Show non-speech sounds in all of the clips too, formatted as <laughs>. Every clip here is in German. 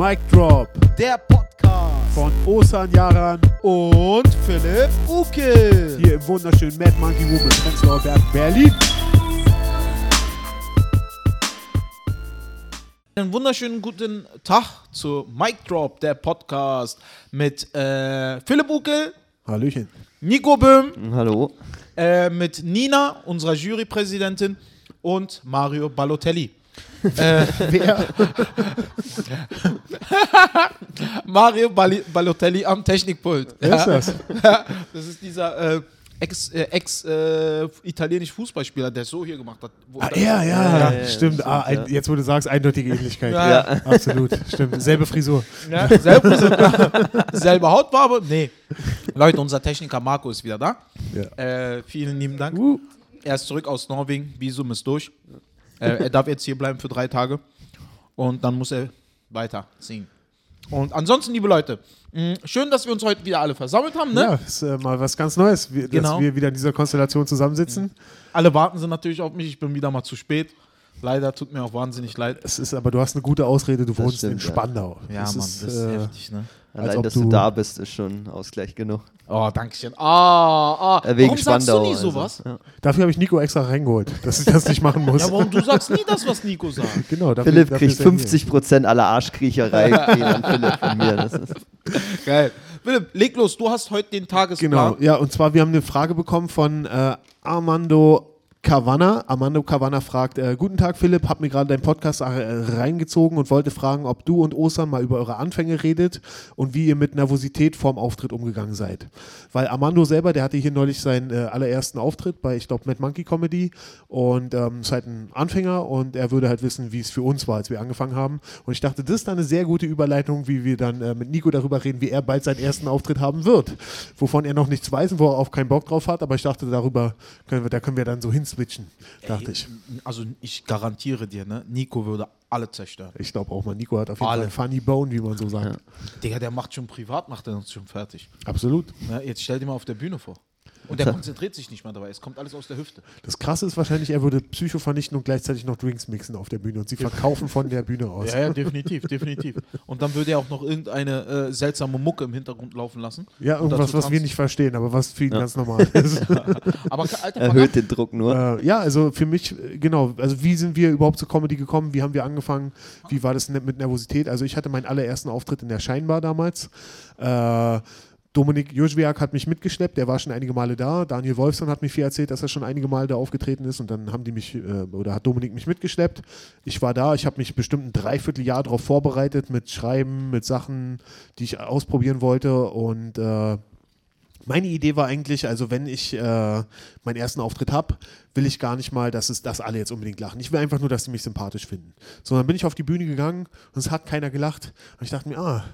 Mic Drop Der Podcast von Osan Yaran und Philipp Uke. hier im wunderschönen Mad Monkey Room in Prenzlauer Berg, Berlin. Einen wunderschönen guten Tag zu Mic Drop, der Podcast mit äh, Philipp Uke, Hallöchen. Nico Böhm, Hallo. äh, mit Nina, unserer Jurypräsidentin, und Mario Balotelli. Äh, Wer? <laughs> Mario Bali Balotelli am Technikpult. Wer ist das? <laughs> Das ist dieser äh, ex, äh, ex äh, Fußballspieler, der so hier gemacht hat. Wo- Ah, er, ja, Ja, ja, stimmt. ah, ein, ja. Jetzt, wo du sagst, eindeutige Ähnlichkeit. Ja. Ja. <laughs> Absolut, stimmt. Selbe Frisur. Ja, selbe, selbe Hautfarbe? Nee. Leute, unser Techniker Marco ist wieder da. Ja. Äh, vielen lieben Dank. Uh, Er ist zurück aus Norwegen. Visum ist durch. Äh, er darf jetzt hier bleiben für drei Tage. Und dann muss er weiterziehen. Und ansonsten, liebe Leute, mh, schön, dass wir uns heute wieder alle versammelt haben. Ne? ja, ist äh, mal was ganz Neues, wir, Genau. dass wir wieder in dieser Konstellation zusammensitzen. Alle warten sie natürlich auf mich. Ich bin wieder mal zu spät. Leider tut mir auch wahnsinnig leid. Es ist aber, du hast eine gute Ausrede, du wohnst stimmt, in. Spandau. Ja, das Mann, ist, das ist äh, heftig, ne? Allein, dass du, du- da bist, ist schon Ausgleich genug. Oh, danke schön. Ah, ah. Äh, wegen Warum sagst du Spandau. nie also, sowas? ja. Dafür habe ich Nico extra reingeholt, dass ich das nicht machen muss. Ja, warum du sagst nie das, was Nico sagt? <laughs> genau, dafür, Philipp dafür kriegt ist er hier. 50% aller Arschkriecherei <laughs> an Philipp von mir. Das ist, Geil. Philipp, leg los. Du hast heute den Tagesplan. Genau, ja, und zwar, wir haben eine Frage bekommen von äh, Armando Cavanna. Armando Cavanna fragt: äh, Guten Tag, Philipp, hab mir gerade deinen Podcast äh, reingezogen und wollte fragen, ob du und Osan mal über eure Anfänge redet und wie ihr mit Nervosität vorm Auftritt umgegangen seid. Weil Armando selber, der hatte hier neulich seinen äh, allerersten Auftritt bei, ich glaube, Mad Monkey Comedy und ähm, ist halt ein Anfänger und er würde halt wissen, wie es für uns war, als wir angefangen haben. Und ich dachte, das ist dann eine sehr gute Überleitung, wie wir dann äh, mit Nico darüber reden, wie er bald seinen ersten Auftritt haben wird. Wovon er noch nichts weiß und wo er auch keinen Bock drauf hat, aber ich dachte, darüber können wir, da können wir dann so hinswitchen, dachte ich. Also ich garantiere dir, ne, Nico würde alle zerstören. Ich glaube auch mal, Nico hat auf jeden Alle. Fall Funny Bone, wie man so sagt. Digga, der macht schon privat, macht er uns schon fertig. Absolut. Ne, jetzt stell dir mal auf der Bühne vor. Und der konzentriert sich nicht mehr dabei. Es kommt alles aus der Hüfte. Das Krasse ist wahrscheinlich, er würde Psycho vernichten und gleichzeitig noch Drinks mixen auf der Bühne und sie verkaufen von der Bühne aus. Ja, ja, definitiv, definitiv. Und dann würde er auch noch irgendeine äh, seltsame Mucke im Hintergrund laufen lassen. Ja, Und irgendwas, was wir nicht verstehen, aber was für ihn ganz normal <laughs> ist. Aber Alter, erhöht den Druck nur. Äh, ja, also für mich, äh, genau, also wie sind wir überhaupt zur Comedy gekommen? Wie haben wir angefangen? Wie war das ne- mit Nervosität? Also ich hatte meinen allerersten Auftritt in der Scheinbar damals. Äh, Dominik Joschwiak hat mich mitgeschleppt, der war schon einige Male da. Daniel Wolfson hat mir viel erzählt, dass er schon einige Male da aufgetreten ist und dann haben die mich, äh, oder hat Dominik mich mitgeschleppt. Ich war da, ich habe mich bestimmt ein Dreivierteljahr darauf vorbereitet mit Schreiben, mit Sachen, die ich ausprobieren wollte und äh, meine Idee war eigentlich, also wenn ich äh, meinen ersten Auftritt habe, will ich gar nicht mal, dass es dass alle jetzt unbedingt lachen. Ich will einfach nur, dass sie mich sympathisch finden. So, dann bin ich auf die Bühne gegangen und es hat keiner gelacht. Und ich dachte mir, ah,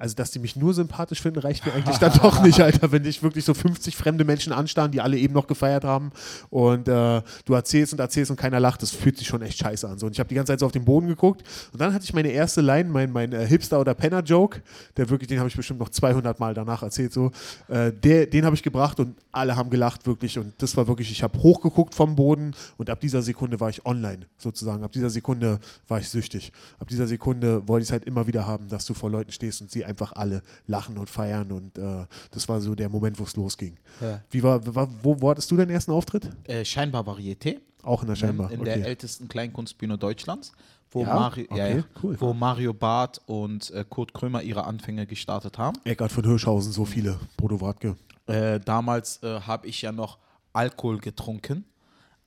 also dass die mich nur sympathisch finden, reicht mir eigentlich <laughs> dann doch nicht, Alter, wenn dich wirklich so 50 fremde Menschen anstarren, die alle eben noch gefeiert haben und äh, du erzählst und erzählst und keiner lacht, das fühlt sich schon echt scheiße an. So, und ich habe die ganze Zeit so auf den Boden geguckt und dann hatte ich meine erste Line, mein, mein äh, Hipster- oder Penner-Joke, der wirklich, den habe ich bestimmt noch 200 Mal danach erzählt, so, äh, der, den habe ich gebracht und alle haben gelacht wirklich und das war wirklich, ich habe hochgeguckt vom Boden und ab dieser Sekunde war ich online sozusagen, ab dieser Sekunde war ich süchtig, ab dieser Sekunde wollte ich es halt immer wieder haben, dass du vor Leuten stehst und sie einfach alle lachen und feiern und äh, das war so der Moment, wo es losging. Ja. Wie war, war wo, wo hattest du deinen ersten Auftritt? äh, Scheinbar Varieté. Auch in der Scheinbar. In der ältesten Kleinkunstbühne Deutschlands, wo, Ja? Mario, Okay, ja, cool. wo Mario Barth und äh, Kurt Krömer ihre Anfänge gestartet haben. Eckart von Hirschhausen, so viele. Bodo Wartke. Äh, damals äh, habe ich ja noch Alkohol getrunken.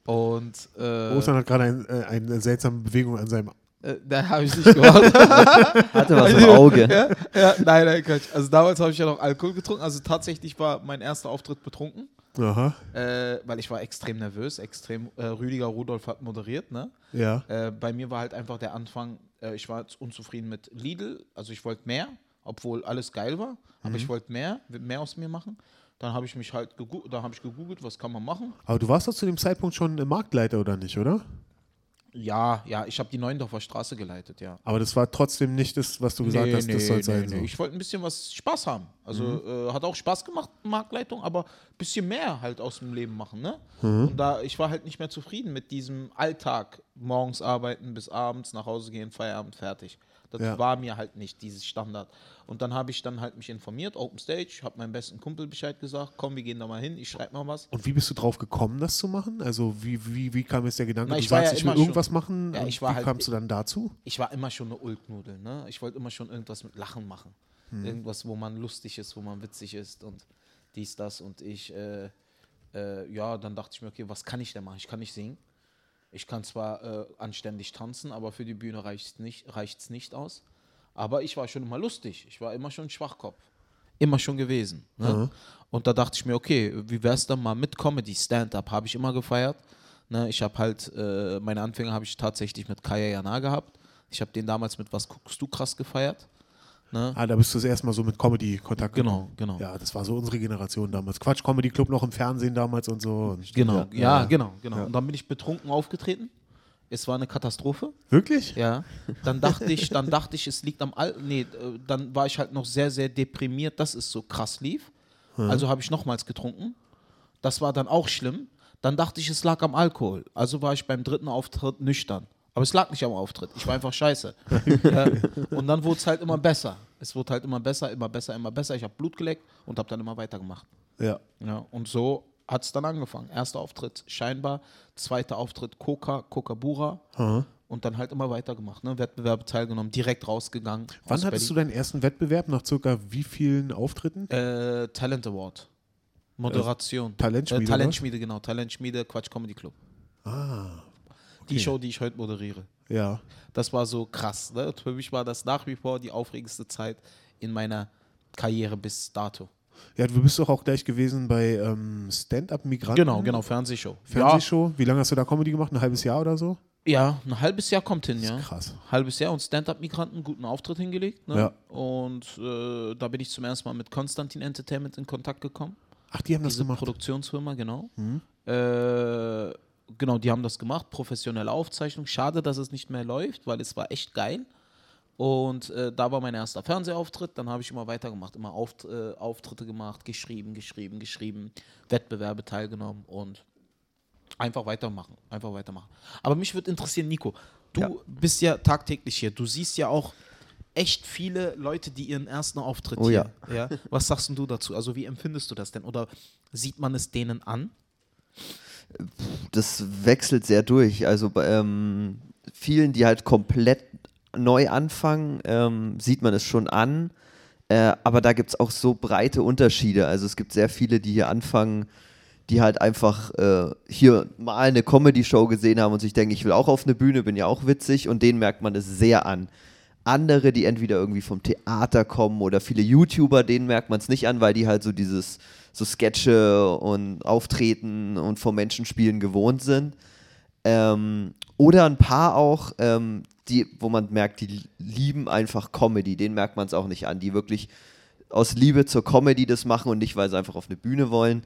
Und äh, Ostern hat gerade ein, äh, eine seltsame Bewegung an seinem. Äh, da habe ich nicht gemacht. <laughs> Hatte was im Auge. ja, ja, nein, nein, Quatsch. Also damals habe ich ja noch Alkohol getrunken. Also tatsächlich war mein erster Auftritt betrunken. Aha. Äh, weil ich war extrem nervös, extrem. Äh, Rüdiger Rudolf hat moderiert, ne? Ja. Äh, bei mir war halt einfach der Anfang, äh, ich war jetzt unzufrieden mit Lidl, also ich wollte mehr, obwohl alles geil war, aber ich wollte mehr, mehr aus mir machen. Dann habe ich mich halt gegoo- da habe ich gegoogelt, was kann man machen. Aber du warst doch zu dem Zeitpunkt schon Marktleiter, oder nicht, oder? Ja, ja, ich habe die Neuendorfer Straße geleitet, ja. Aber das war trotzdem nicht das, was du gesagt hast, das soll sein. so. Ich wollte ein bisschen was Spaß haben. Also äh, hat auch Spaß gemacht, Marktleitung, aber ein bisschen mehr halt aus dem Leben machen. Ne? Und da ich war halt nicht mehr zufrieden mit diesem Alltag, morgens arbeiten bis abends, nach Hause gehen, Feierabend, fertig. Das Ja. war mir halt nicht, dieses Standard. Und dann habe ich dann halt mich informiert, Open Stage, habe meinem besten Kumpel Bescheid gesagt, komm, wir gehen da mal hin, ich schreibe mal was. Und wie bist du drauf gekommen, das zu machen? Also wie, wie, wie kam jetzt der Gedanke, Na, du ich war sagst, ja ich will irgendwas schon- machen? Ja, ich wie halt- kamst du dann dazu? ich war immer schon eine Ulknudel, ne? Ich wollte immer schon irgendwas mit Lachen machen. Hm. Irgendwas, wo man lustig ist, wo man witzig ist und dies, das. Und ich, äh, äh, ja, dann dachte ich mir, okay, was kann ich denn machen? Ich kann nicht singen. Ich kann zwar äh, anständig tanzen, aber für die Bühne reicht es nicht, reicht's nicht aus. Aber ich war schon immer lustig. Ich war immer schon ein Schwachkopf. Immer schon gewesen. Ne? Und da dachte ich mir, okay, wie wär's dann mal mit Comedy? Stand-up habe ich immer gefeiert. Ne? Ich habe halt, äh, meine Anfänge habe ich tatsächlich mit Kaya Jana gehabt. Ich habe den damals mit Was guckst du krass gefeiert. Ne? Ah, da bist du das erste Mal so mit Comedy Kontakt Genau, gekommen. genau. Ja, das war so unsere Generation damals. Quatsch Comedy Club noch im Fernsehen damals und so. Und Genau, ja, Ja. genau, genau. Und dann bin ich betrunken aufgetreten. Es war eine Katastrophe. Wirklich? Ja. <laughs> Dann dachte ich, dann dachte ich, es liegt am Al nee, äh, dann war ich halt noch sehr, sehr deprimiert, dass es so krass lief. Also habe ich nochmals getrunken. Das war dann auch schlimm. Dann dachte ich, es lag am Alkohol. Also war ich beim dritten Auftritt nüchtern. Aber es lag nicht am Auftritt. Ich war einfach scheiße. <laughs> ja. Und dann wurde es halt immer besser. Es wurde halt immer besser, immer besser, immer besser. Ich habe Blut geleckt und habe dann immer weitergemacht. Ja. Ja, und so hat es dann angefangen. Erster Auftritt scheinbar, zweiter Auftritt Coca, Coca-Bura und dann halt immer weitergemacht. Ne? Wettbewerbe teilgenommen, direkt rausgegangen. Wann hattest du deinen ersten Wettbewerb? Nach circa wie vielen Auftritten? Berlin. Äh, Talent Award. Moderation. Talentschmiede, Äh, Talentschmiede, genau. Talentschmiede, Quatsch Comedy Club. Ah, Die Show, die ich heute moderiere. ja. Das war so krass. Ne? Für mich war das nach wie vor die aufregendste Zeit in meiner Karriere bis dato. Ja, du bist doch auch gleich gewesen bei ähm, Stand-Up Migranten. Genau, genau, Fernsehshow. Fernsehshow. Wie lange hast du da Comedy gemacht? Ein halbes Jahr oder so? Ja, ja, ein halbes Jahr kommt hin, ja. Krass. halbes Jahr und Stand-Up-Migranten einen guten Auftritt hingelegt. Ne? Ja. Und äh, da bin ich zum ersten Mal mit Konstantin Entertainment in Kontakt gekommen. Ach, die haben das Diese gemacht. Produktionsfirma, genau. Äh, genau, die haben das gemacht. Professionelle Aufzeichnung. Schade, dass es nicht mehr läuft, weil es war echt geil. Und äh, da war mein erster Fernsehauftritt. Dann habe ich immer weitergemacht, immer Auft äh, Auftritte gemacht, geschrieben, geschrieben, geschrieben, Wettbewerbe teilgenommen und einfach weitermachen. Einfach weitermachen. Aber mich würde interessieren, Nico, du Ja. bist ja tagtäglich hier. Du siehst ja auch echt viele Leute, die ihren ersten Auftritt Oh hier. Ja. Was sagst du dazu? Also wie empfindest du das denn? Oder sieht man es denen an? Das wechselt sehr durch. Also bei ähm, vielen, die halt komplett neu anfangen, ähm, sieht man es schon an. Äh, aber da gibt es auch so breite Unterschiede. Also es gibt sehr viele, die hier anfangen, die halt einfach äh, hier mal eine Comedy-Show gesehen haben und sich denken, ich will auch auf eine Bühne, bin ja auch witzig und denen merkt man es sehr an. Andere, die entweder irgendwie vom Theater kommen oder viele YouTuber, denen merkt man es nicht an, weil die halt so dieses so Sketche und Auftreten und vor Menschen spielen gewohnt sind. Ähm, oder ein paar auch, ähm, die, wo man merkt, die lieben einfach Comedy, denen merkt man es auch nicht an, die wirklich aus Liebe zur Comedy das machen und nicht, weil sie einfach auf eine Bühne wollen.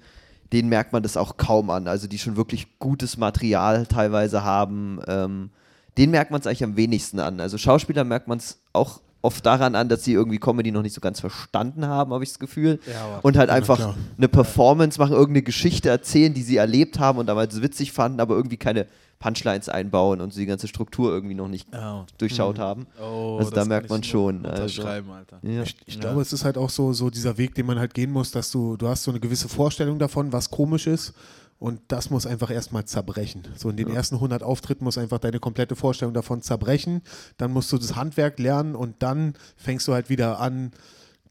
Denen merkt man das auch kaum an. Also die schon wirklich gutes Material teilweise haben. Ähm, den merkt man es eigentlich am wenigsten an. Also Schauspieler merkt man es auch oft daran an, dass sie irgendwie Comedy noch nicht so ganz verstanden haben, habe ich das Gefühl. Ja, und halt einfach klar. eine Performance machen, irgendeine Geschichte erzählen, die sie erlebt haben und damals witzig fanden, aber irgendwie keine Punchlines einbauen und sie die ganze Struktur irgendwie noch nicht Ja. durchschaut haben. Oh, Also da merkt man schon, also- Unterschreiben, Alter. Ja. Ich, ich Ja. glaube, es ist halt auch so, so dieser Weg, den man halt gehen muss, dass du, du hast so eine gewisse Vorstellung davon, was komisch ist. Und das muss einfach erstmal zerbrechen. So in den ersten 100 Auftritten muss einfach deine komplette Vorstellung davon zerbrechen. Dann musst du das Handwerk lernen und dann fängst du halt wieder an,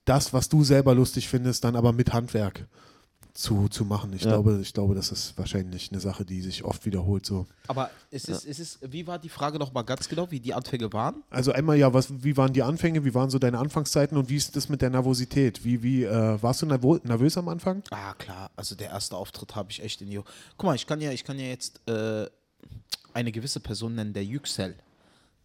das, was du selber lustig findest, dann aber mit Handwerk zu, zu machen. Ich, Ja. glaube, ich glaube, das ist wahrscheinlich eine Sache, die sich oft wiederholt. So. Aber es ist, es ist, wie war die Frage noch mal ganz genau, wie die Anfänge waren? Also einmal ja, was, wie waren die Anfänge, wie waren so deine Anfangszeiten und wie ist das mit der Nervosität? Wie, wie äh, warst du nervo nervös am Anfang? Ah, klar, also der erste Auftritt habe ich echt in die. Guck mal, ich kann ja, ich kann ja jetzt äh, eine gewisse Person nennen, der Yüksel.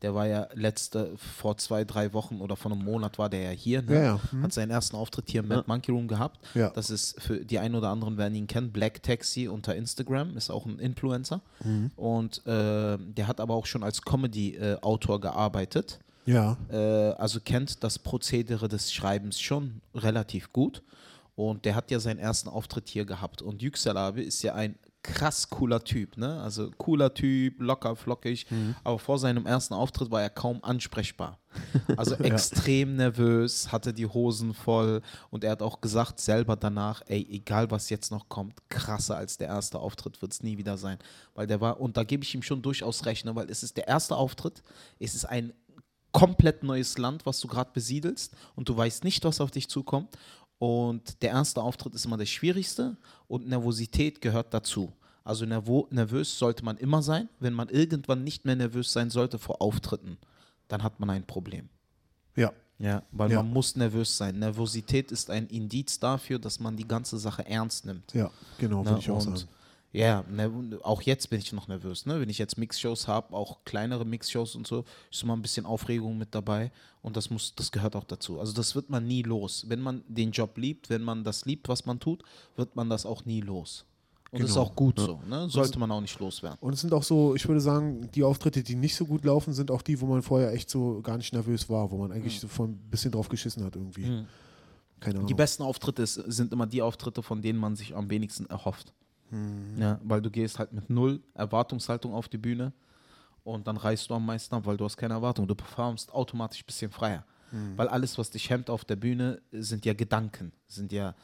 Der war ja letzte, vor zwei, drei Wochen oder vor einem Monat war der ja hier. Ne? Ja, ja, hm. Hat seinen ersten Auftritt hier im Mad Monkey Room gehabt. Ja. Das ist für die einen oder anderen werden ihn kennen. Black Taxi unter Instagram, ist auch ein Influencer. Mhm. Und äh, der hat aber auch schon als Comedy-Autor gearbeitet. Ja. Äh, also kennt das Prozedere des Schreibens schon relativ gut. Und der hat ja seinen ersten Auftritt hier gehabt. Und Yüksel ist ja ein krass cooler Typ, ne? Also cooler Typ, locker, flockig. Aber vor seinem ersten Auftritt war er kaum ansprechbar. <laughs> Also extrem nervös, hatte die Hosen voll und er hat auch gesagt selber danach, ey, egal was jetzt noch kommt, krasser als der erste Auftritt wird es nie wieder sein. Weil der war, und da gebe ich ihm schon durchaus recht, ne? weil es ist der erste Auftritt, es ist ein komplett neues Land, was du gerade besiedelst und du weißt nicht, was auf dich zukommt. Und der erste Auftritt ist immer der schwierigste und Nervosität gehört dazu. Also nervös sollte man immer sein. Wenn man irgendwann nicht mehr nervös sein sollte vor Auftritten, dann hat man ein Problem. Ja. Ja, weil Ja. man muss nervös sein. Nervosität ist ein Indiz dafür, dass man die ganze Sache ernst nimmt. Ja, genau, Ne? würde ich auch sagen. Ja, ne, auch jetzt bin ich noch nervös. Ne? Wenn ich jetzt Mixshows habe, auch kleinere Mixshows und so, ist immer ein bisschen Aufregung mit dabei. Und das muss, das gehört auch dazu. Also das wird man nie los. Wenn man den Job liebt, wenn man das liebt, was man tut, wird man das auch nie los. Und das ist Genau. auch gut so. Ne? Sollte man auch nicht loswerden. Und es sind auch so, ich würde sagen, die Auftritte, die nicht so gut laufen, sind auch die, wo man vorher echt so gar nicht nervös war, wo man eigentlich so von ein bisschen drauf geschissen hat irgendwie. Keine Ahnung. Die besten Auftritte sind immer die Auftritte, von denen man sich am wenigsten erhofft. Ja, weil du gehst halt mit null Erwartungshaltung auf die Bühne und dann reißt du am meisten ab, weil du hast keine Erwartung. Du performst automatisch ein bisschen freier. Weil alles, was dich hemmt auf der Bühne, sind ja Gedanken, sind ja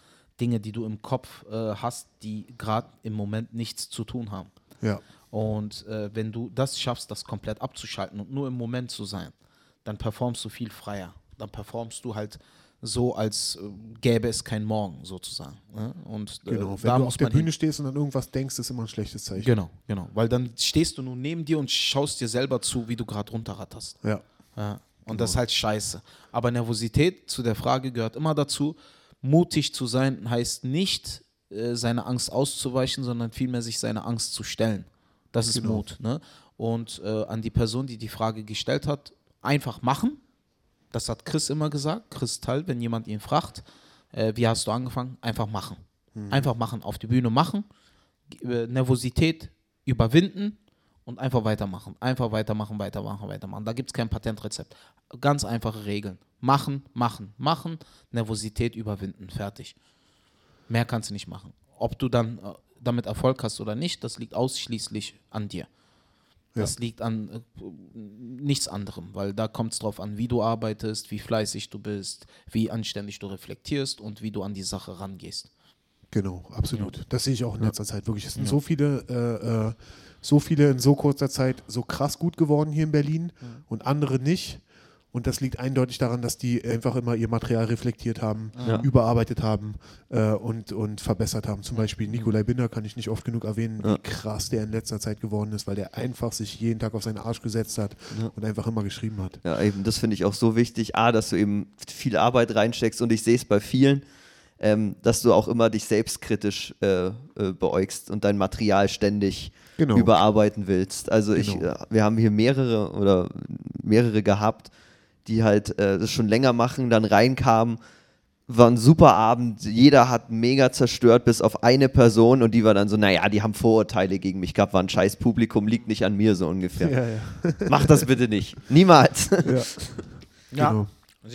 Dinge, die du im Kopf äh, hast, die gerade im Moment nichts zu tun haben. ja, Und äh, wenn du das schaffst, das komplett abzuschalten und nur im Moment zu sein, dann performst du viel freier. Dann performst du halt so, als äh, gäbe es kein Morgen sozusagen. Ne? Und äh, genau. Wenn da du auf der man hin. Bühne stehst und an irgendwas denkst, ist immer ein schlechtes Zeichen. Genau, genau. Weil dann stehst du nun neben dir und schaust dir selber zu, wie du gerade runterratterst. Ja, Ja. Und das ist halt scheiße. Aber Nervosität zu der Frage gehört immer dazu. Mutig zu sein heißt nicht, äh, seine Angst auszuweichen, sondern vielmehr sich seine Angst zu stellen. Das ist Genau. Mut. Ne? Und äh, an die Person, die die Frage gestellt hat, einfach machen. Das hat Chris immer gesagt. Chris Tall, wenn jemand ihn fragt, äh, wie hast du angefangen? Einfach machen. Einfach machen. Auf die Bühne machen. Äh, Nervosität überwinden und einfach weitermachen. Einfach weitermachen, weitermachen, weitermachen. Da gibt es kein Patentrezept. Ganz einfache Regeln. Machen, machen, machen, Nervosität überwinden. Fertig. Mehr kannst du nicht machen. Ob du dann äh, damit Erfolg hast oder nicht, das liegt ausschließlich an dir. Das liegt an äh, nichts anderem, weil da kommt es drauf an, wie du arbeitest, wie fleißig du bist, wie anständig du reflektierst und wie du an die Sache rangehst. genau, absolut. Das sehe ich auch in letzter Zeit wirklich. Es sind so viele, äh, äh, so viele in so kurzer Zeit so krass gut geworden hier in Berlin und andere nicht. Und das liegt eindeutig daran, dass die einfach immer ihr Material reflektiert haben, Ja. überarbeitet haben äh, und, und verbessert haben. Zum Beispiel Nikolai Binder kann ich nicht oft genug erwähnen, Ja. wie krass der in letzter Zeit geworden ist, weil der einfach sich jeden Tag auf seinen Arsch gesetzt hat und einfach immer geschrieben hat. Ja, eben, das finde ich auch so wichtig. A, dass du eben viel Arbeit reinsteckst und ich sehe es bei vielen, ähm, dass du auch immer dich selbstkritisch äh, äh, beäugst und dein Material ständig Genau. überarbeiten willst. Also ich, Genau. äh, wir haben hier mehrere oder mehrere gehabt, die halt äh, das schon länger machen, dann reinkamen, war ein super Abend, jeder hat mega zerstört, bis auf eine Person und die war dann so, naja, die haben Vorurteile gegen mich gehabt, war ein scheiß Publikum, liegt nicht an mir so ungefähr. <laughs> Ja, ja. Mach das bitte nicht. Niemals. ja. <laughs> Genau.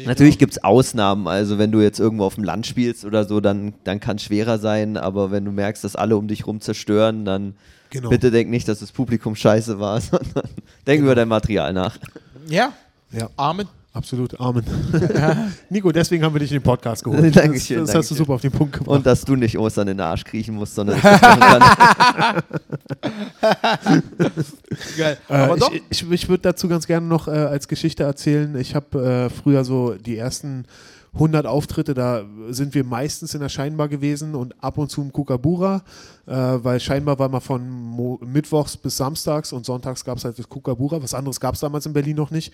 Natürlich gibt es Ausnahmen, also wenn du jetzt irgendwo auf dem Land spielst oder so, dann, dann kann es schwerer sein, aber wenn du merkst, dass alle um dich rum zerstören, dann Genau. bitte denk nicht, dass das Publikum scheiße war, <laughs> sondern denk über dein Material nach. Ja, Ja. Amen. Absolut, Amen. <laughs> Nico, deswegen haben wir dich in den Podcast <laughs> geholt. Dankeschön, Das, das hast du super auf den Punkt gebracht. Und dass du nicht Ostern in den Arsch kriechen musst, sondern <laughs> ich das machen kann. Geil. Äh, Aber doch. ich ich, ich würde dazu ganz gerne noch äh, als Geschichte erzählen. Ich habe äh, früher so die ersten 100 Auftritte, da sind wir meistens in der Scheinbar gewesen und ab und zu im Kukabura, äh, weil Scheinbar war mal von Mo Mittwochs bis Samstags und Sonntags gab es halt das Kukabura. Was anderes gab es damals in Berlin noch nicht.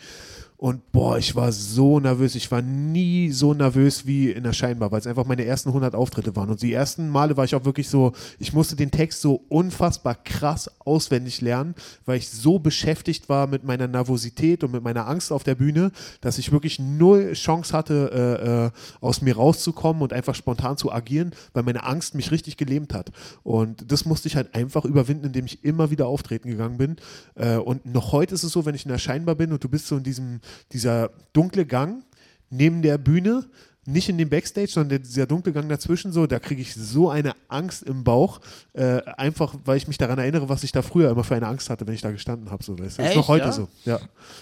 Und boah, ich war so nervös. Ich war nie so nervös wie in der Scheinbar, weil es einfach meine ersten 100 Auftritte waren. Und die ersten Male war ich auch wirklich so, ich musste den Text so unfassbar krass auswendig lernen, weil ich so beschäftigt war mit meiner Nervosität und mit meiner Angst auf der Bühne, dass ich wirklich null Chance hatte, äh, äh, aus mir rauszukommen und einfach spontan zu agieren, weil meine Angst mich richtig gelähmt hat. Und das musste ich halt einfach überwinden, indem ich immer wieder auftreten gegangen bin. Äh, und noch heute ist es so, wenn ich in der Scheinbar bin und du bist so in diesem, dieser dunkle Gang neben der Bühne, nicht in dem Backstage, sondern der, dieser dunkle Gang dazwischen so, da kriege ich so eine Angst im Bauch, äh, einfach weil ich mich daran erinnere, was ich da früher immer für eine Angst hatte, wenn ich da gestanden habe. So, weißt du? ist noch heute ja? so. Ja.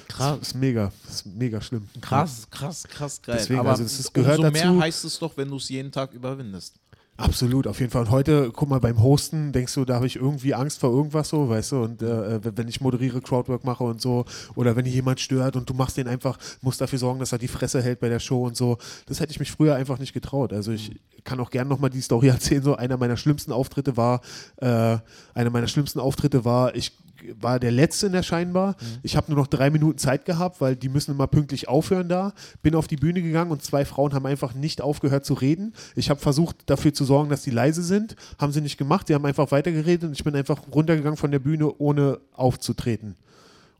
Krass. Das ist mega, das ist mega schlimm. Krass, krass, krass, geil. Deswegen, Aber also es ist- gehört umso dazu. mehr heißt es doch, wenn du es jeden Tag überwindest. Absolut, auf jeden Fall. Und heute, guck mal, beim Hosten denkst du, da habe ich irgendwie Angst vor irgendwas so, weißt du, und äh, wenn wenn ich moderiere, Crowdwork mache und so, oder wenn hier jemand stört und du machst den einfach, musst dafür sorgen, dass er die Fresse hält bei der Show und so, das hätte ich mich früher einfach nicht getraut. Also ich kann auch gerne nochmal die Story <laughs> erzählen, so einer meiner schlimmsten Auftritte war, äh, einer meiner schlimmsten Auftritte war, ich war der Letzte in der Scheinbar. Ich habe nur noch drei Minuten Zeit gehabt, weil die müssen immer pünktlich aufhören da. Bin auf die Bühne gegangen und zwei Frauen haben einfach nicht aufgehört zu reden. Ich habe versucht, dafür zu sorgen, dass die leise sind. Haben sie nicht gemacht. Die haben einfach weitergeredet und ich bin einfach runtergegangen von der Bühne, ohne aufzutreten.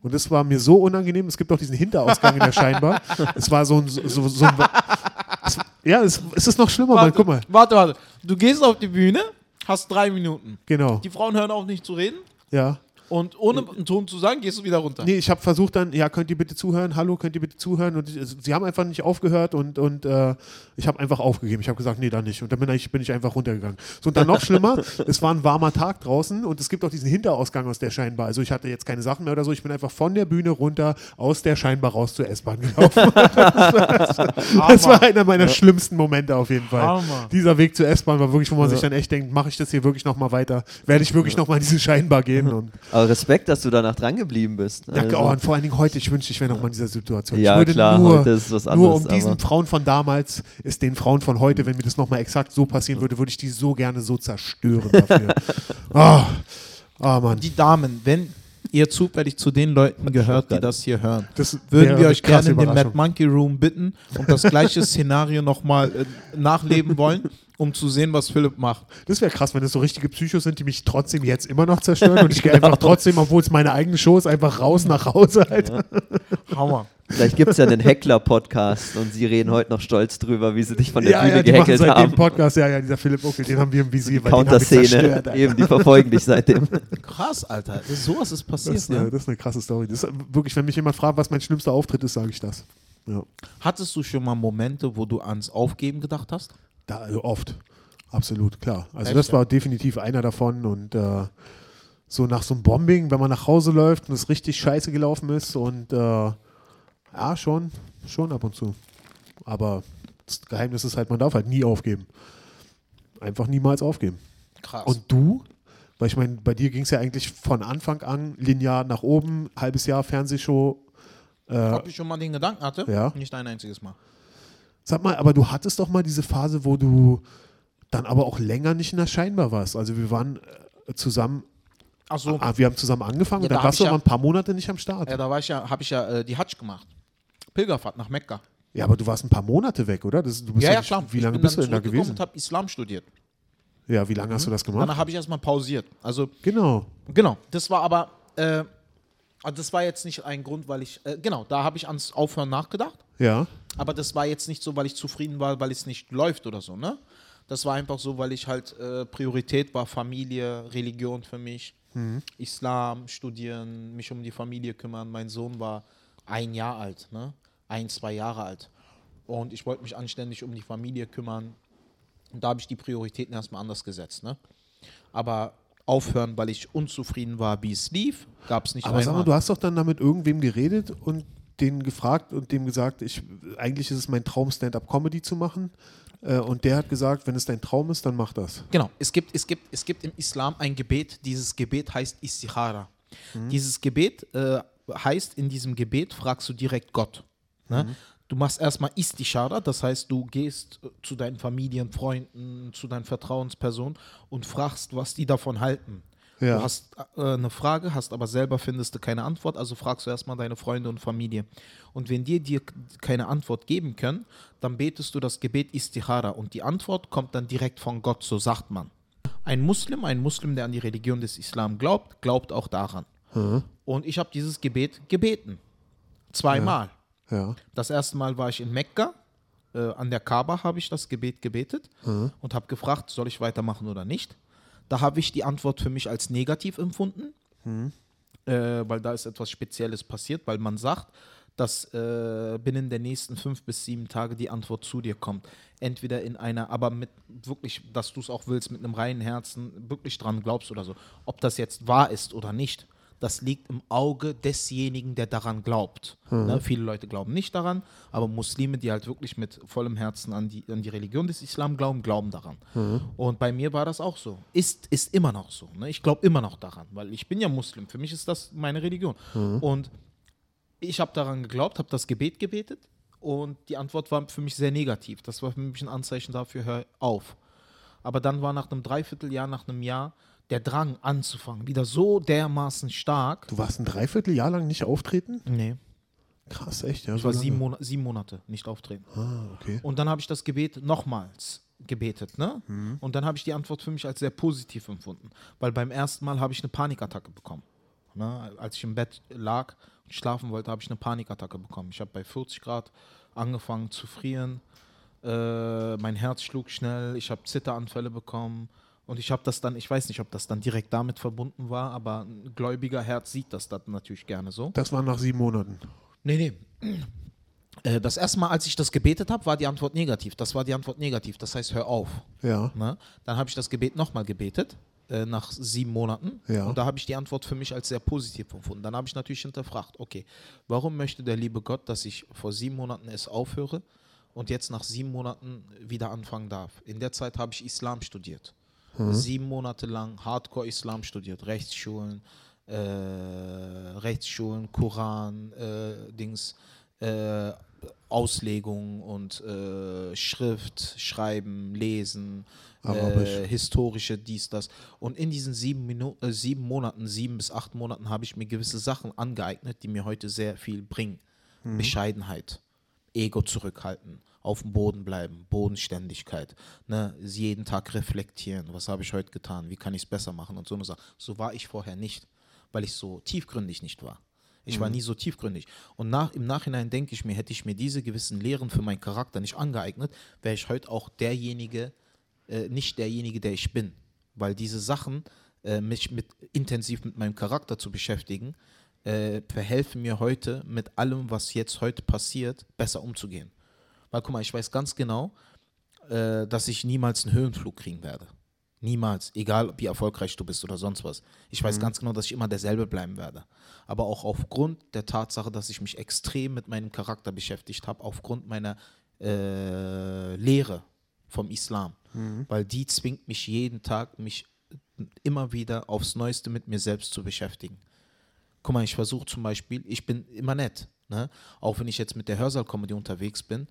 Und das war mir so unangenehm. Es gibt auch diesen Hinterausgang in der Scheinbar. <laughs> Es war so ein. So, so, so ein es, ja, es, es ist noch schlimmer, Mann. Guck mal. warte, warte. Du gehst auf die Bühne, hast drei Minuten. Genau. Die Frauen hören auf nicht zu reden Ja. Und ohne einen Ton zu sagen, gehst du wieder runter. Nee, ich habe versucht dann, ja, könnt ihr bitte zuhören? Hallo, könnt ihr bitte zuhören? Und ich, sie haben einfach nicht aufgehört und, und äh, ich habe einfach aufgegeben. Ich habe gesagt, nee, dann nicht. Und dann bin ich, bin ich einfach runtergegangen. So, und dann noch schlimmer, <laughs> es war ein warmer Tag draußen und es gibt auch diesen Hinterausgang aus der Scheinbar. Also ich hatte jetzt keine Sachen mehr oder so. Ich bin einfach von der Bühne runter aus der Scheinbar raus zur S-Bahn gelaufen. <laughs> das war einer meiner schlimmsten Momente auf jeden Fall. Hammer. Dieser Weg zur S-Bahn war wirklich, wo man sich dann echt denkt, mache ich das hier wirklich nochmal weiter? Werde ich wirklich nochmal in diese Scheinbar gehen? <laughs> Und Aber Respekt, dass du danach dran geblieben bist. ja, Also- oh, und vor allen Dingen heute, ich wünschte, ich wäre noch mal in dieser Situation. Ja, ich würde klar, nur, heute ist was nur um anderes, diesen Frauen von damals, ist den Frauen von heute, wenn mir das nochmal exakt so passieren würde, würde ich die so gerne so zerstören dafür. oh, <laughs> oh Mann. Die Damen, wenn ihr zufällig zu den Leuten gehört, die das hier hören, Das würden wir euch gerne in den Mad. Monkey Room bitten und das gleiche <laughs> Szenario nochmal äh, nachleben wollen, um zu sehen, was Philipp macht. Das wäre krass, wenn es so richtige Psychos sind, die mich trotzdem jetzt immer noch zerstören und ich <laughs> gehe einfach trotzdem, obwohl es meine eigene Show ist, einfach raus nach Hause. Alter. Hammer. Vielleicht gibt es ja einen Heckler-Podcast und sie reden heute noch stolz drüber, wie sie dich von der Ja, Bühne ja, die machen gehackelt seit dem haben. Podcast, ja, ja, dieser Philipp Uckel, den haben wir im Visier, weil Counterszene, eben, die verfolgen dich seitdem. Krass, Alter. Das, sowas ist Das passiert. ist, eine, ne? das ist eine krasse Story. Das ist wirklich, wenn mich jemand fragt, was mein schlimmster Auftritt ist, sage ich das. Ja. Hattest du schon mal Momente, wo du ans Aufgeben gedacht hast? Da, also oft. Absolut, klar. Also Echt, das ja? war definitiv einer davon und äh, so nach so einem Bombing, wenn man nach Hause läuft und es richtig scheiße gelaufen ist und äh, ja, schon, schon ab und zu. Aber das Geheimnis ist halt, man darf halt nie aufgeben. Einfach niemals aufgeben. Krass. Und du? Weil ich meine, bei dir ging es ja eigentlich von Anfang an linear nach oben, halbes Jahr Fernsehshow. Äh, Ob ich schon mal den Gedanken hatte? Ja. Nicht ein einziges Mal. Sag mal, aber du hattest doch mal diese Phase, wo du dann aber auch länger nicht in der Scheinbar warst. Also wir waren äh, zusammen, Ach so. ah, wir haben zusammen angefangen Ja, und dann da warst du ich aber ja- ein paar Monate nicht am Start. Ja, da war ich ja, habe ich ja äh, die Hajj gemacht. Pilgerfahrt nach Mekka. Ja, aber du warst ein paar Monate weg, oder? Das, du bist Ja, ja, nicht- klar. Wie Ich lange bist du dann denn da gewesen? und habe Islam studiert. Ja, wie lange hast du das gemacht? Danach habe ich erstmal pausiert. Also, Genau. genau. Das war aber, äh, ah, das war jetzt nicht ein Grund, weil ich, äh, genau, da habe ich ans Aufhören nachgedacht. Ja. Aber das war jetzt nicht so, weil ich zufrieden war, weil es nicht läuft oder so, ne? Das war einfach so, weil ich halt äh, Priorität war, Familie, Religion für mich, Islam, studieren, mich um die Familie kümmern. Mein Sohn war ein Jahr alt, ne? Ein, zwei Jahre alt. Und ich wollte mich anständig um die Familie kümmern. Und da habe ich die Prioritäten erstmal anders gesetzt, ne? Aber aufhören, weil ich unzufrieden war, wie es lief, gab es nicht Aber sag einmal. mal, du hast doch dann da mit irgendwem geredet und den gefragt und dem gesagt, ich, eigentlich ist es mein Traum, Stand-up-Comedy zu machen. Äh, und der hat gesagt, wenn es dein Traum ist, dann mach das. Genau, es gibt, es, gibt, es gibt im Islam ein Gebet, dieses Gebet heißt Istikhara. Dieses Gebet äh, heißt, in diesem Gebet fragst du direkt Gott. Ne? Du machst erstmal Istikhara, das heißt, du gehst äh, zu deinen Familien, Freunden, zu deinen Vertrauenspersonen und fragst, was die davon halten. Ja. Du hast äh, eine Frage, hast aber selber findest du keine Antwort, also fragst du erstmal deine Freunde und Familie. Und wenn die dir keine Antwort geben können, dann betest du das Gebet Istikhara und die Antwort kommt dann direkt von Gott, so sagt man. Ein Muslim, ein Muslim, der an die Religion des Islam glaubt, glaubt auch daran. Und ich habe dieses Gebet gebeten. Zweimal. Ja. Das erste Mal war ich in Mekka. Äh, an der Kaaba habe ich das Gebet gebetet und habe gefragt, soll ich weitermachen oder nicht. Da habe ich die Antwort für mich als negativ empfunden, äh, weil da ist etwas Spezielles passiert, weil man sagt, dass äh, binnen der nächsten fünf bis sieben Tage die Antwort zu dir kommt. Entweder in einer, aber mit wirklich, dass du es auch willst, mit einem reinen Herzen wirklich dran glaubst oder so. Ob das jetzt wahr ist oder nicht, das liegt im Auge desjenigen, der daran glaubt. Ne? Viele Leute glauben nicht daran, aber Muslime, die halt wirklich mit vollem Herzen an die, an die Religion des Islam glauben, glauben daran. Und bei mir war das auch so. Ist, ist immer noch so. Ne? Ich glaube immer noch daran, weil ich bin ja Muslim. Für mich ist das meine Religion. Und ich habe daran geglaubt, habe das Gebet gebetet und die Antwort war für mich sehr negativ. Das war für mich ein Anzeichen dafür, hör auf. Aber dann war nach einem Dreivierteljahr, nach einem Jahr der Drang anzufangen wieder so dermaßen stark. Du warst ein Dreivierteljahr lang nicht auftreten? Nee, Krass, echt, ja. ich so war sieben, Monate, sieben Monate nicht auftreten. Ah, okay. Und dann habe ich das Gebet nochmals gebetet, ne? Und dann habe ich die Antwort für mich als sehr positiv empfunden, weil beim ersten Mal habe ich eine Panikattacke bekommen. Ne? Als ich im Bett lag und schlafen wollte, habe ich eine Panikattacke bekommen. Ich habe bei 40 Grad angefangen zu frieren, äh, mein Herz schlug schnell, ich habe Zitteranfälle bekommen. Und ich habe das dann, ich weiß nicht, ob das dann direkt damit verbunden war, aber ein gläubiger Herz sieht das dann natürlich gerne so. Das war nach sieben Monaten. Nee, nee. Äh, Das erste Mal, als ich das gebetet habe, war die Antwort negativ. Das war die Antwort negativ. Das heißt, hör auf. Ja. Ne? Dann habe ich das Gebet nochmal gebetet, äh, nach sieben Monaten. Ja. Und da habe ich die Antwort für mich als sehr positiv empfunden. Dann habe ich natürlich hinterfragt, okay, warum möchte der liebe Gott, dass ich vor sieben Monaten es aufhöre und jetzt nach sieben Monaten wieder anfangen darf? In der Zeit habe ich Islam studiert. Sieben Monate lang Hardcore-Islam studiert, Rechtsschulen, äh, Rechtsschulen, Koran, äh, Dings, äh, Auslegung und äh, Schrift, Schreiben, Lesen, äh, historische dies, das. Und in diesen sieben, Minu äh, sieben Monaten, sieben bis acht Monaten habe ich mir gewisse Sachen angeeignet, die mir heute sehr viel bringen. Bescheidenheit, Ego zurückhalten, auf dem Boden bleiben, Bodenständigkeit, ne, jeden Tag reflektieren, was habe ich heute getan, wie kann ich es besser machen und so eine Sache. So war ich vorher nicht, weil ich so tiefgründig nicht war. Ich war nie so tiefgründig. Und nach, im Nachhinein denke ich mir, hätte ich mir diese gewissen Lehren für meinen Charakter nicht angeeignet, wäre ich heute auch derjenige, äh, nicht derjenige, der ich bin. Weil diese Sachen, äh, mich mit, intensiv mit meinem Charakter zu beschäftigen, äh, verhelfen mir heute mit allem, was jetzt heute passiert, besser umzugehen. Weil guck mal, ich weiß ganz genau, äh, dass ich niemals einen Höhenflug kriegen werde. Niemals, egal wie erfolgreich du bist oder sonst was. Ich weiß ganz genau, dass ich immer derselbe bleiben werde. Aber auch aufgrund der Tatsache, dass ich mich extrem mit meinem Charakter beschäftigt habe, aufgrund meiner äh, Lehre vom Islam. Weil die zwingt mich jeden Tag, mich immer wieder aufs Neueste mit mir selbst zu beschäftigen. Guck mal, ich versuche zum Beispiel, ich bin immer nett. Ne? Auch wenn ich jetzt mit der Hörsaal-Comedy unterwegs bin,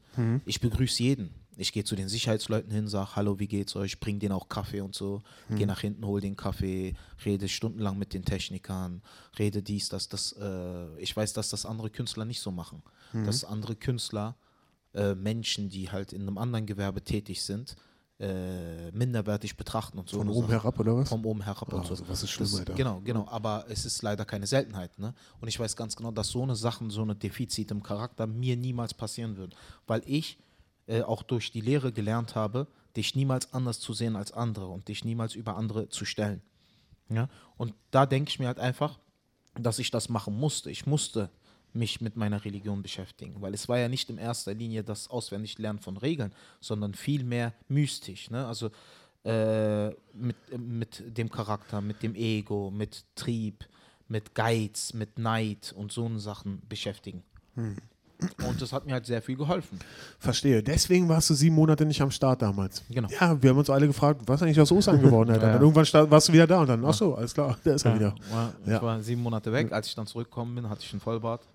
ich begrüße jeden. Ich gehe zu den Sicherheitsleuten hin, sage, hallo, wie geht's euch? Bring denen auch Kaffee und so. Gehe nach hinten, hol den Kaffee, rede stundenlang mit den Technikern, rede dies, das, das. Äh, ich weiß, dass das andere Künstler nicht so machen. Dass andere Künstler, äh, Menschen, die halt in einem anderen Gewerbe tätig sind, äh, minderwertig betrachten und so. Von oben herab, oder was? Vom oben herab Ah, und so. sowas ist schlimm, das. Genau, genau. Aber es ist leider keine Seltenheit. Ne? Und ich weiß ganz genau, dass so eine Sachen, so eine Defizit im Charakter mir niemals passieren würden. Weil ich äh, auch durch die Lehre gelernt habe, dich niemals anders zu sehen als andere und dich niemals über andere zu stellen. Ja? Und da denke ich mir halt einfach, dass ich das machen musste. Ich musste mich mit meiner Religion beschäftigen, weil es war ja nicht in erster Linie das Auswendiglernen von Regeln, sondern vielmehr mystisch. Ne? Also äh, mit, mit dem Charakter, mit dem Ego, mit Trieb, mit Geiz, mit Neid und so Sachen beschäftigen. Und das hat mir halt sehr viel geholfen. Verstehe. Deswegen warst du sieben Monate nicht am Start damals. Genau. Ja, wir haben uns alle gefragt, was ist eigentlich aus Ostern geworden, Alter? <laughs> Ja, ja. Dann irgendwann sta- warst du wieder da und dann, ach so, alles klar, <laughs> der ist er wieder. Ich Ja. war sieben Monate weg. Als ich dann zurückgekommen bin, hatte ich einen Vollbart.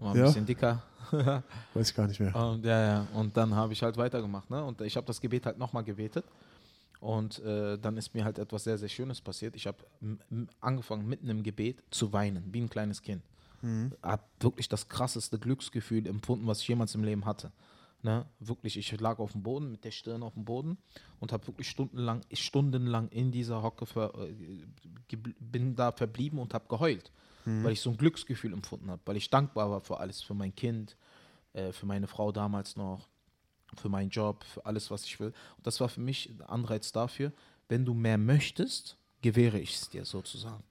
War ein Ja? bisschen dicker. <laughs> Weiß ich gar nicht mehr. Und, ja, ja. und dann habe ich halt weitergemacht. Ne? Und ich habe das Gebet halt nochmal gebetet. Und äh, dann ist mir halt etwas sehr, sehr Schönes passiert. Ich habe angefangen, mitten im Gebet zu weinen, wie ein kleines Kind. Habe wirklich das krasseste Glücksgefühl empfunden, was ich jemals im Leben hatte. Ne? Wirklich, ich lag auf dem Boden, mit der Stirn auf dem Boden und habe wirklich stundenlang, stundenlang in dieser Hocke ver, äh, bin da verblieben und habe geheult, weil ich so ein Glücksgefühl empfunden habe, weil ich dankbar war für alles, für mein Kind, äh, für meine Frau damals noch, für meinen Job, für alles, was ich will. Und das war für mich ein Anreiz dafür, wenn du mehr möchtest, gewähre ich es dir sozusagen.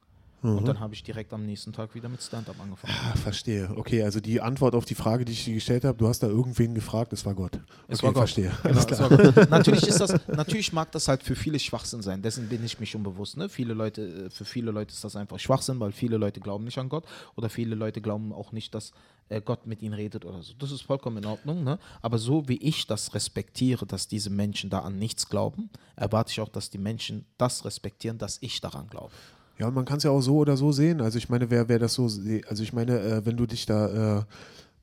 Und dann habe ich direkt am nächsten Tag wieder mit Stand-up angefangen. Ah, verstehe. Okay, also die Antwort auf die Frage, die ich dir gestellt habe, du hast da irgendwen gefragt, es war Gott. Es okay, war Gott. verstehe. Genau, es war gut. <laughs> natürlich ist das, natürlich mag das halt für viele Schwachsinn sein. Dessen bin ich mich unbewusst. Ne? Viele Leute, äh, für viele Leute ist das einfach Schwachsinn, weil viele Leute glauben nicht an Gott oder viele Leute glauben auch nicht, dass äh, Gott mit ihnen redet oder so. Das ist vollkommen in Ordnung. Ne? Aber so wie ich das respektiere, dass diese Menschen da an nichts glauben, erwarte ich auch, dass die Menschen das respektieren, dass ich daran glaube. Ja, und man kann es ja auch so oder so sehen. Also ich meine, wer, wer das so also ich meine, äh, wenn du dich da äh,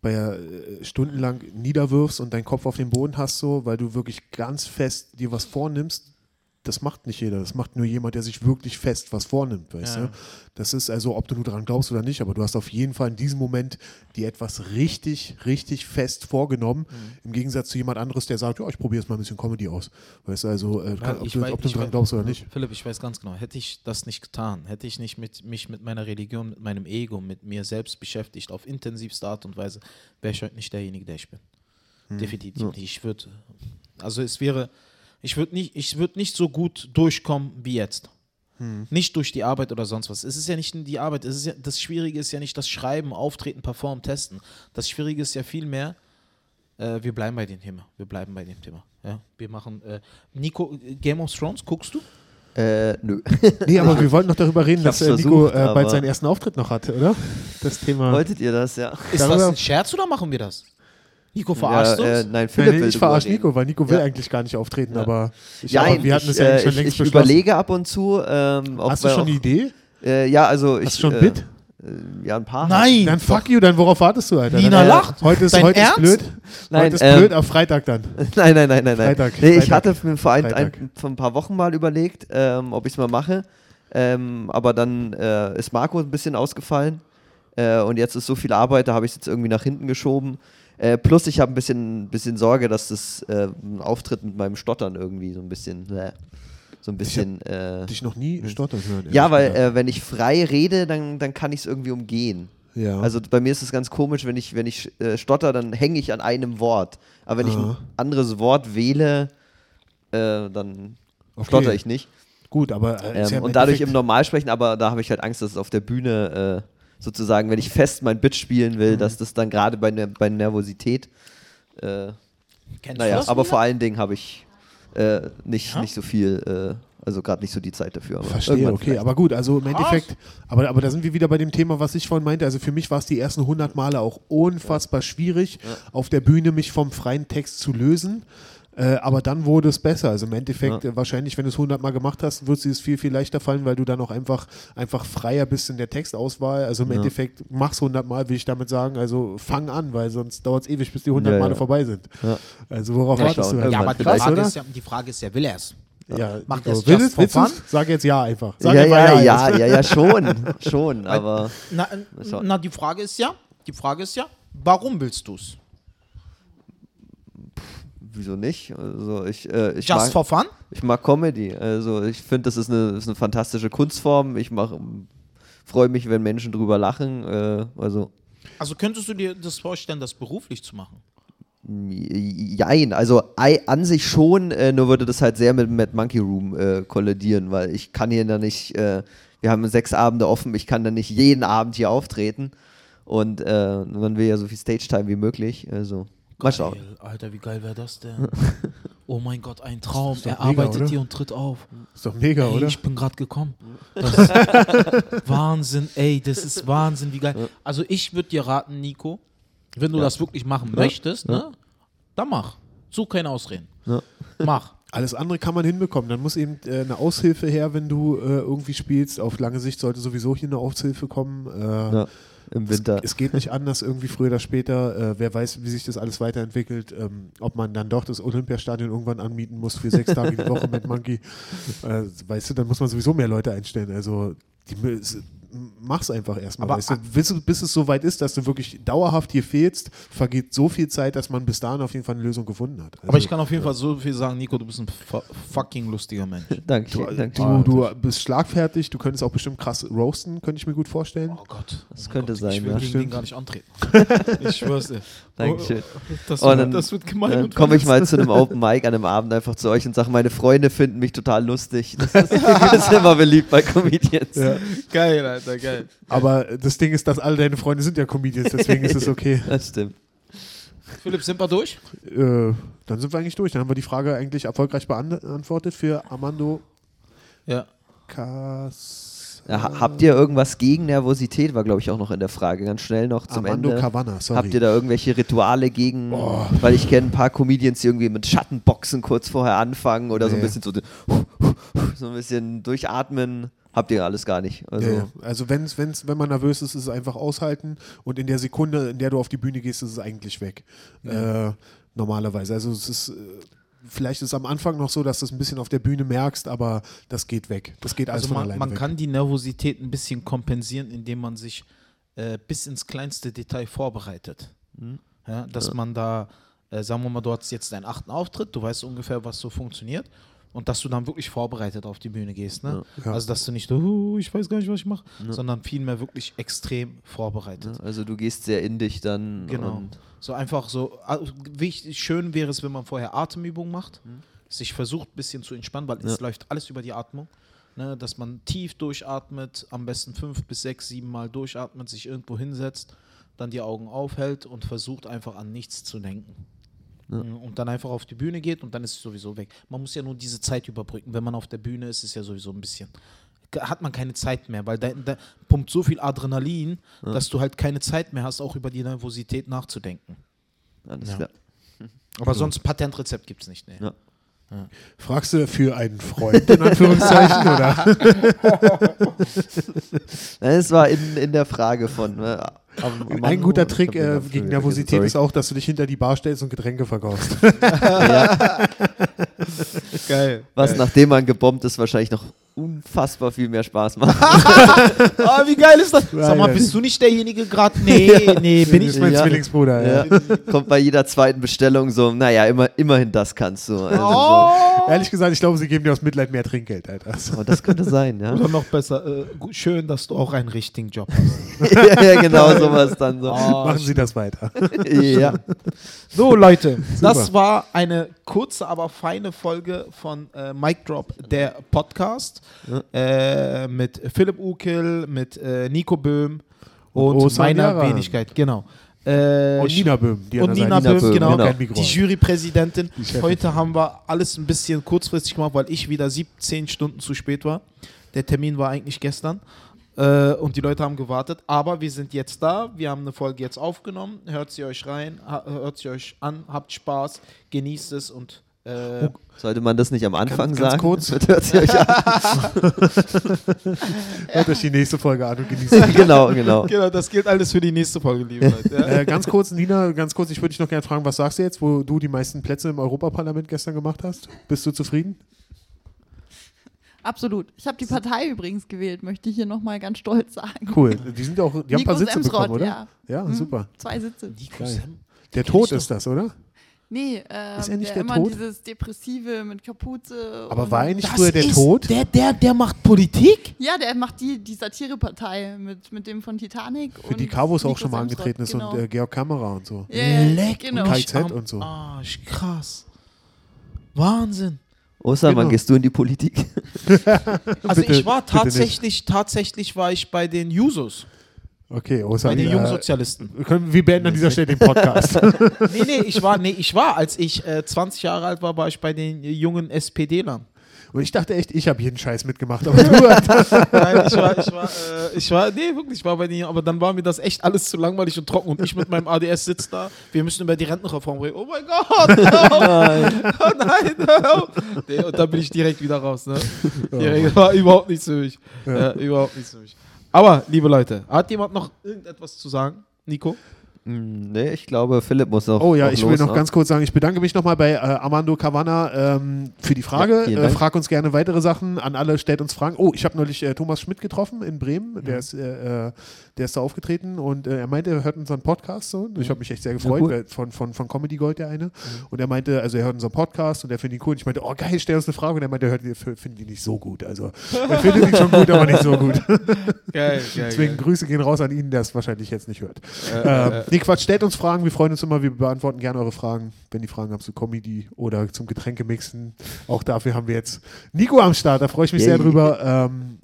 bei äh, stundenlang niederwirfst und deinen Kopf auf den Boden hast, so, weil du wirklich ganz fest dir was vornimmst, das macht nicht jeder. Das macht nur jemand, der sich wirklich fest was vornimmt, weißt Ja. du? Das ist also, ob du nur dran glaubst oder nicht, aber du hast auf jeden Fall in diesem Moment dir etwas richtig, richtig fest vorgenommen, Mhm. im Gegensatz zu jemand anderes, der sagt, ja, ich probiere jetzt mal ein bisschen Comedy aus. Weißt du, also, äh, kann, ob, du, weiß- ob du weiß- glaubst oder nicht. Philipp, ich weiß ganz genau, hätte ich das nicht getan, hätte ich nicht mit, mich mit meiner Religion, mit meinem Ego, mit mir selbst beschäftigt, auf intensivste Art und Weise, wäre ich heute nicht derjenige, der ich bin. Definitiv nicht. Ich würde, also es wäre, ich würde nicht, ich würde nicht so gut durchkommen wie jetzt. Nicht durch die Arbeit oder sonst was. Es ist ja nicht die Arbeit. Es ist ja, das Schwierige ist ja nicht das Schreiben, Auftreten, Performen, Testen. Das Schwierige ist ja vielmehr, äh, wir bleiben bei dem Thema. Wir bleiben bei dem Thema. Ja, wir machen. Äh, Nico, Game of Thrones, guckst du? Äh, nö. <laughs> Nee, aber wir wollten noch darüber reden, dass äh, Nico versucht, äh, bald seinen ersten Auftritt noch hatte, oder? Das Thema. Wolltet ihr das, ja? Ist Darüber- das ein Scherz oder machen wir das? Nico, verarschst ja, du äh, uns? nein, Philipp nee, will ich verarsche. Nico, weil Nico will Ja. eigentlich gar nicht auftreten, aber, ich, Ja, aber wir hatten ich, es ja äh, eigentlich schon ich, längst ich überlege ab und zu. Ähm, Hast du schon eine Idee? Äh, ja, also ich. Hast du schon äh, Bit? Äh, ja, ein paar. Nein! Dann fuck you, dann worauf wartest du, Alter? Nina dann, lacht. Heute ist, Dein heute Ernst? ist blöd. Nein, heute ist ähm, blöd, auf Freitag dann. <laughs> nein, nein, nein, nein, nein. Freitag, nee, ich Freitag. hatte mir vor ein, ein, vor ein paar Wochen mal überlegt, ähm, ob ich es mal mache. Ähm, aber dann äh, ist Marco ein bisschen ausgefallen. Äh, und jetzt ist so viel Arbeit, da habe ich es jetzt irgendwie nach hinten geschoben. Äh, plus ich habe ein bisschen, bisschen Sorge, dass das äh, ein Auftritt mit meinem Stottern irgendwie so ein bisschen, äh, so ein bisschen. Äh, Dich noch nie stottern hören. ja, weil äh, wenn ich frei rede, dann, dann kann ich es irgendwie umgehen. ja. Also bei mir ist es ganz komisch, wenn ich, wenn ich äh, stotter, dann hänge ich an einem Wort. Aber wenn ich Aha. ein anderes Wort wähle, äh, dann Okay. stotter ich nicht. Gut, aber äh, ja Ähm, und dadurch im Normalsprechen, aber da habe ich halt Angst, dass es auf der Bühne sozusagen, wenn ich fest mein Bit spielen Mhm. will, dass das dann gerade bei, ner bei Nervosität, äh, Kennst naja, du das, aber vor allen Dingen habe ich äh, nicht, Ja? nicht so viel, äh, also gerade nicht so die Zeit dafür. Aber Verstehe, okay, vielleicht. aber gut, also im Endeffekt, aber, aber da sind wir wieder bei dem Thema, was ich vorhin meinte. Also für mich war es die ersten 100 Male auch unfassbar schwierig, auf der Bühne mich vom freien Text zu lösen. Äh, aber dann wurde es besser. Also im Endeffekt, Ja. äh, wahrscheinlich, wenn du es 100 Mal gemacht hast, wird es dir viel, viel leichter fallen, weil du dann auch einfach, einfach freier bist in der Textauswahl. Also im Ja. Endeffekt, mach's 100 Mal, will ich damit sagen. Also fang an, weil sonst dauert es ewig, bis die 100 Ja, Male ja. vorbei sind. Ja. Also worauf wartest du? Ja, aber die Frage, ist ja, die Frage ist ja, will er es? Ja, Macht er es willst just du- willst for fun? Sag jetzt ja einfach. Sag ja, ja, ja, ja, ja, <laughs> schon, schon, aber Na, na, die Frage ist ja, die Frage ist ja, warum willst du es? Wieso nicht? Also ich, äh, ich Just mag, for fun? Ich mag Comedy. Also ich finde, das ist eine, ist eine fantastische Kunstform. Ich freue mich, wenn Menschen drüber lachen. Äh, also Also könntest du dir das vorstellen, das beruflich zu machen? jein. Also an sich schon, äh, nur würde das halt sehr mit Mad Monkey Room äh, kollidieren, weil ich kann hier da nicht, äh, wir haben sechs Abende offen, ich kann da nicht jeden Abend hier auftreten. Und äh, man will ja so viel Stage-Time wie möglich. Also schauen. Geil, Alter, wie geil wäre das denn? <laughs> Oh mein Gott, ein Traum. Er mega, arbeitet oder? hier und tritt auf. Ist doch mega, ey, oder? ich bin gerade gekommen. <laughs> Wahnsinn, ey, das ist Wahnsinn, wie geil. Also ich würde dir raten, Nico, wenn du das wirklich machen möchtest, ne, dann mach. Such keine Ausreden. Ja. Mach. Alles andere kann man hinbekommen. Dann muss eben äh, eine Aushilfe her, wenn du äh, irgendwie spielst. Auf lange Sicht sollte sowieso hier eine Aushilfe kommen. Äh, Ja, Im Winter. Es, es geht nicht anders, irgendwie früher oder später. Äh, wer weiß, wie sich das alles weiterentwickelt. Ähm, ob man dann doch das Olympiastadion irgendwann anmieten muss für sechs Tage die Woche mit Monkey. <laughs> Äh, weißt du, dann muss man sowieso mehr Leute einstellen. Also die, mach's einfach erstmal. Aber Weißt du, bis, bis es soweit ist, dass du wirklich dauerhaft hier fehlst, vergeht so viel Zeit, dass man bis dahin auf jeden Fall eine Lösung gefunden hat. Also, Aber ich kann auf jeden Fall so viel sagen, Nico, du bist ein fu- fucking lustiger Mensch. <laughs> Dankeschön. Du, Dankeschön. du, du bist schlagfertig, du könntest auch bestimmt krass roasten, könnte ich mir gut vorstellen. Oh Gott. Das oh könnte Gott, sein, Ich will ja. gegen den gar nicht antreten. <laughs> ich schwör's dir. Dankeschön. Oh, das, Oh, wird, dann- das wird gemein. Dann und komme ich mal zu einem <laughs> Open Mic an einem Abend einfach zu euch und sage, meine Freunde finden mich total lustig. Das ist, das ist immer beliebt bei Comedians. Ja. Geil, Alter. Alter, geil. Aber das Ding ist, dass alle deine Freunde sind ja Comedians, deswegen ist es okay. <laughs> Das stimmt. Philipp, sind wir durch? Äh, dann sind wir eigentlich durch. Dann haben wir die Frage eigentlich erfolgreich beantwortet für Armando Ja. Cas. Ja, ha- habt ihr irgendwas gegen Nervosität? War, glaube ich, auch noch in der Frage. Ganz schnell noch zum Armando Ende. Cavanna, sorry. Habt ihr da irgendwelche Rituale gegen? Weil ich kenne ein paar Comedians, die irgendwie mit Schattenboxen kurz vorher anfangen oder so ein Nee. bisschen so, so ein bisschen durchatmen. Habt ihr alles gar nicht. Also, Ja, ja. also wenn's, wenn's, wenn man nervös ist, ist es einfach aushalten und in der Sekunde, in der du auf die Bühne gehst, ist es eigentlich weg. Äh, normalerweise. Also es ist, äh, vielleicht ist es am Anfang noch so, dass du es ein bisschen auf der Bühne merkst, aber das geht weg. Das geht alles Also von man, alleine man weg. kann die Nervosität ein bisschen kompensieren, indem man sich äh, bis ins kleinste Detail vorbereitet. Ja, dass man da, äh, sagen wir mal, du hast jetzt deinen achten Auftritt, du weißt ungefähr, was so funktioniert und dass du dann wirklich vorbereitet auf die Bühne gehst. Ne? Ja. Also dass du nicht, oh, ich weiß gar nicht, was ich mache, sondern vielmehr wirklich extrem vorbereitet. also du gehst sehr in dich dann. Genau. So einfach so, also wichtig, schön wäre es, wenn man vorher Atemübungen macht, Mhm. sich versucht ein bisschen zu entspannen, weil es läuft alles über die Atmung. Ne, dass man tief durchatmet, am besten fünf bis sechs, sieben Mal durchatmet, sich irgendwo hinsetzt, dann die Augen aufhält und versucht einfach an nichts zu denken. Mhm, Und dann einfach auf die Bühne geht und dann ist es sowieso weg. Man muss ja nur diese Zeit überbrücken. Wenn man auf der Bühne ist, ist es ja sowieso ein bisschen. Hat man keine Zeit mehr, weil da, da pumpt so viel Adrenalin, dass du halt keine Zeit mehr hast, auch über die Nervosität nachzudenken. alles Ja. klar. Aber sonst Patentrezept gibt es nicht. Nee. Ja. Fragst du für einen Freund, in Anführungszeichen, oder? <laughs> Es war in, in der Frage von. Am, Ein guter Trick äh, gegen Nervosität vergessen, ist auch, dass du dich hinter die Bar stellst und Getränke verkaufst. <laughs> Geil. Was, nachdem man gebombt ist, wahrscheinlich noch unfassbar viel mehr Spaß macht. <laughs> Ah, wie geil ist das? Sag mal, bist du nicht derjenige gerade? Nee, <laughs> nee, bin Das ich ist mein Ja. Zwillingsbruder. Ja. ja. Kommt bei jeder zweiten Bestellung so, naja, immer, immerhin das kannst du. Also Oh. Ehrlich gesagt, ich glaube, sie geben dir aus Mitleid mehr Trinkgeld, Alter. so. Aber das könnte sein, ja. Oder noch besser, äh, schön, dass du auch einen richtigen Job hast. <laughs> ja, ja, genau sowas dann so. Machen Sie das weiter. Ja. So, Leute, das Super. war eine kurze, aber feine Folge von äh, Mic Drop, der Podcast. Äh, mit Philipp Ukel, mit äh, Nico Böhm und, Und meiner Yara. Wenigkeit, genau. Äh, Und Nina Böhm, die und Nina Böhm, Böhm, genau. genau. Die Jurypräsidentin. Die. Heute haben wir alles ein bisschen kurzfristig gemacht, weil ich wieder 17 Stunden zu spät war. Der Termin war eigentlich gestern. Äh, und die Leute haben gewartet. Aber wir sind jetzt da. Wir haben eine Folge jetzt aufgenommen. Hört sie euch rein, hört sie euch an, habt Spaß, genießt es und äh, Sollte man das nicht am Anfang Ganz- ganz sagen? kurz. <laughs> Das hört sich euch an. <laughs> Hört euch die nächste Folge an und genießt <laughs> sie. genau, genau. genau, das gilt alles für die nächste Folge, liebe Leute. Ja. Äh, ganz kurz, Nina, ganz kurz, ich würde dich noch gerne fragen, was sagst du jetzt, wo du die meisten Plätze im Europaparlament gestern gemacht hast? Bist du zufrieden? Absolut. Ich habe die Partei übrigens gewählt, möchte ich hier nochmal ganz stolz sagen. Cool. Die sind auch, die haben ein paar Sitze Semsrott, bekommen, oder? ja. Ja, Mhm. super. Zwei Sitze. Der Tod ist das, oder? Nee, ähm, Ist er nicht der, der immer Tod? dieses Depressive mit Kapuze. Aber und- war er nicht Das früher der ist Tod? Der, der, der macht Politik? Ja, der macht die, die Satirepartei mit, mit dem von Titanic. Für die Carbos auch Nico schon mal angetreten ist genau. und äh, Georg Kamera und so. Ja, ja, Leck genau. Kai mich Z am und so. Arsch, krass. Wahnsinn. Ostermann, Genau. gehst du in die Politik? <laughs> Also Bitte- ich war tatsächlich, tatsächlich war ich bei den Jusos, Okay, bei Osan, den Jungsozialisten. wir können- wir beenden an dieser Stelle den Podcast. <laughs> Nee, nee, ich war, nee, ich war, als ich äh, 20 Jahre alt war, war ich bei den jungen SPD-Lern. und ich dachte echt, ich habe jeden Scheiß mitgemacht. Aber <laughs> du, Nein, ich war, ich war, äh, ich war, nee, wirklich, ich war bei denen, aber dann war mir das echt alles zu langweilig und trocken und ich mit meinem ADS sitze da, wir müssen über die Rentenreform reden. Oh mein Gott, hör <laughs> auf. oh nein, auf. Nee, und dann bin ich direkt wieder raus, ne? Direkt, war überhaupt nichts für mich. Ja. überhaupt nichts für mich. Aber, liebe Leute, hat jemand noch irgendetwas zu sagen? Nico? Hm, nee, ich glaube, Philipp muss noch. Oh ja, noch ich will los, noch ne? ganz kurz sagen, ich bedanke mich nochmal bei äh, Armando Cavanna ähm, für die Frage. Ja, äh, frag uns gerne weitere Sachen. An alle stellt uns Fragen. Oh, ich habe neulich äh, Thomas Schmidt getroffen in Bremen. Der, ist, äh, äh, der ist da aufgetreten und äh, er meinte, er hört unseren Podcast so. Ich habe mich echt sehr gefreut, cool. weil von, von, von Comedy Gold der eine. Und er meinte, also er hört unseren Podcast und er findet ihn cool. Und ich meinte, oh geil, stell uns eine Frage. Und er meinte, er hört, findet ihn nicht so gut. Also er findet ihn schon gut, aber nicht so gut. <laughs> Geil, geil. Deswegen Grüße gehen raus an ihn, der es wahrscheinlich jetzt nicht hört. Äh, Ähm, nee, Quatsch, stellt uns Fragen. Wir freuen uns immer. Wir beantworten gerne eure Fragen, wenn die Fragen habt zu Comedy oder zum Getränkemixen. Auch dafür haben wir jetzt Nico am Start. Da freue ich mich sehr Yay. drüber. Ähm,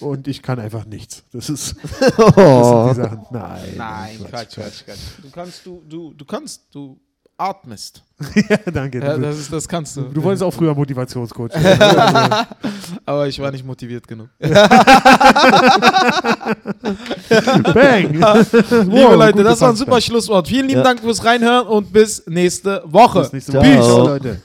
und ich kann einfach nichts. Das ist <laughs> das sind die Sachen. Nein. Nein, Quatsch, Quatsch, Quatsch. Du kannst, du, du, du kannst, du atmest. <laughs> ja, danke. Ja, das, ist, das kannst du. du wolltest auch früher Motivationscoach <laughs> werden. Also, Aber ich war nicht motiviert genug. <laughs> Bang! Liebe Wow, Leute, das war ein super Schlusswort. Vielen lieben Ja. Dank fürs Reinhören und bis nächste Woche. Bis nächste Ciao. Woche. Peace, Leute.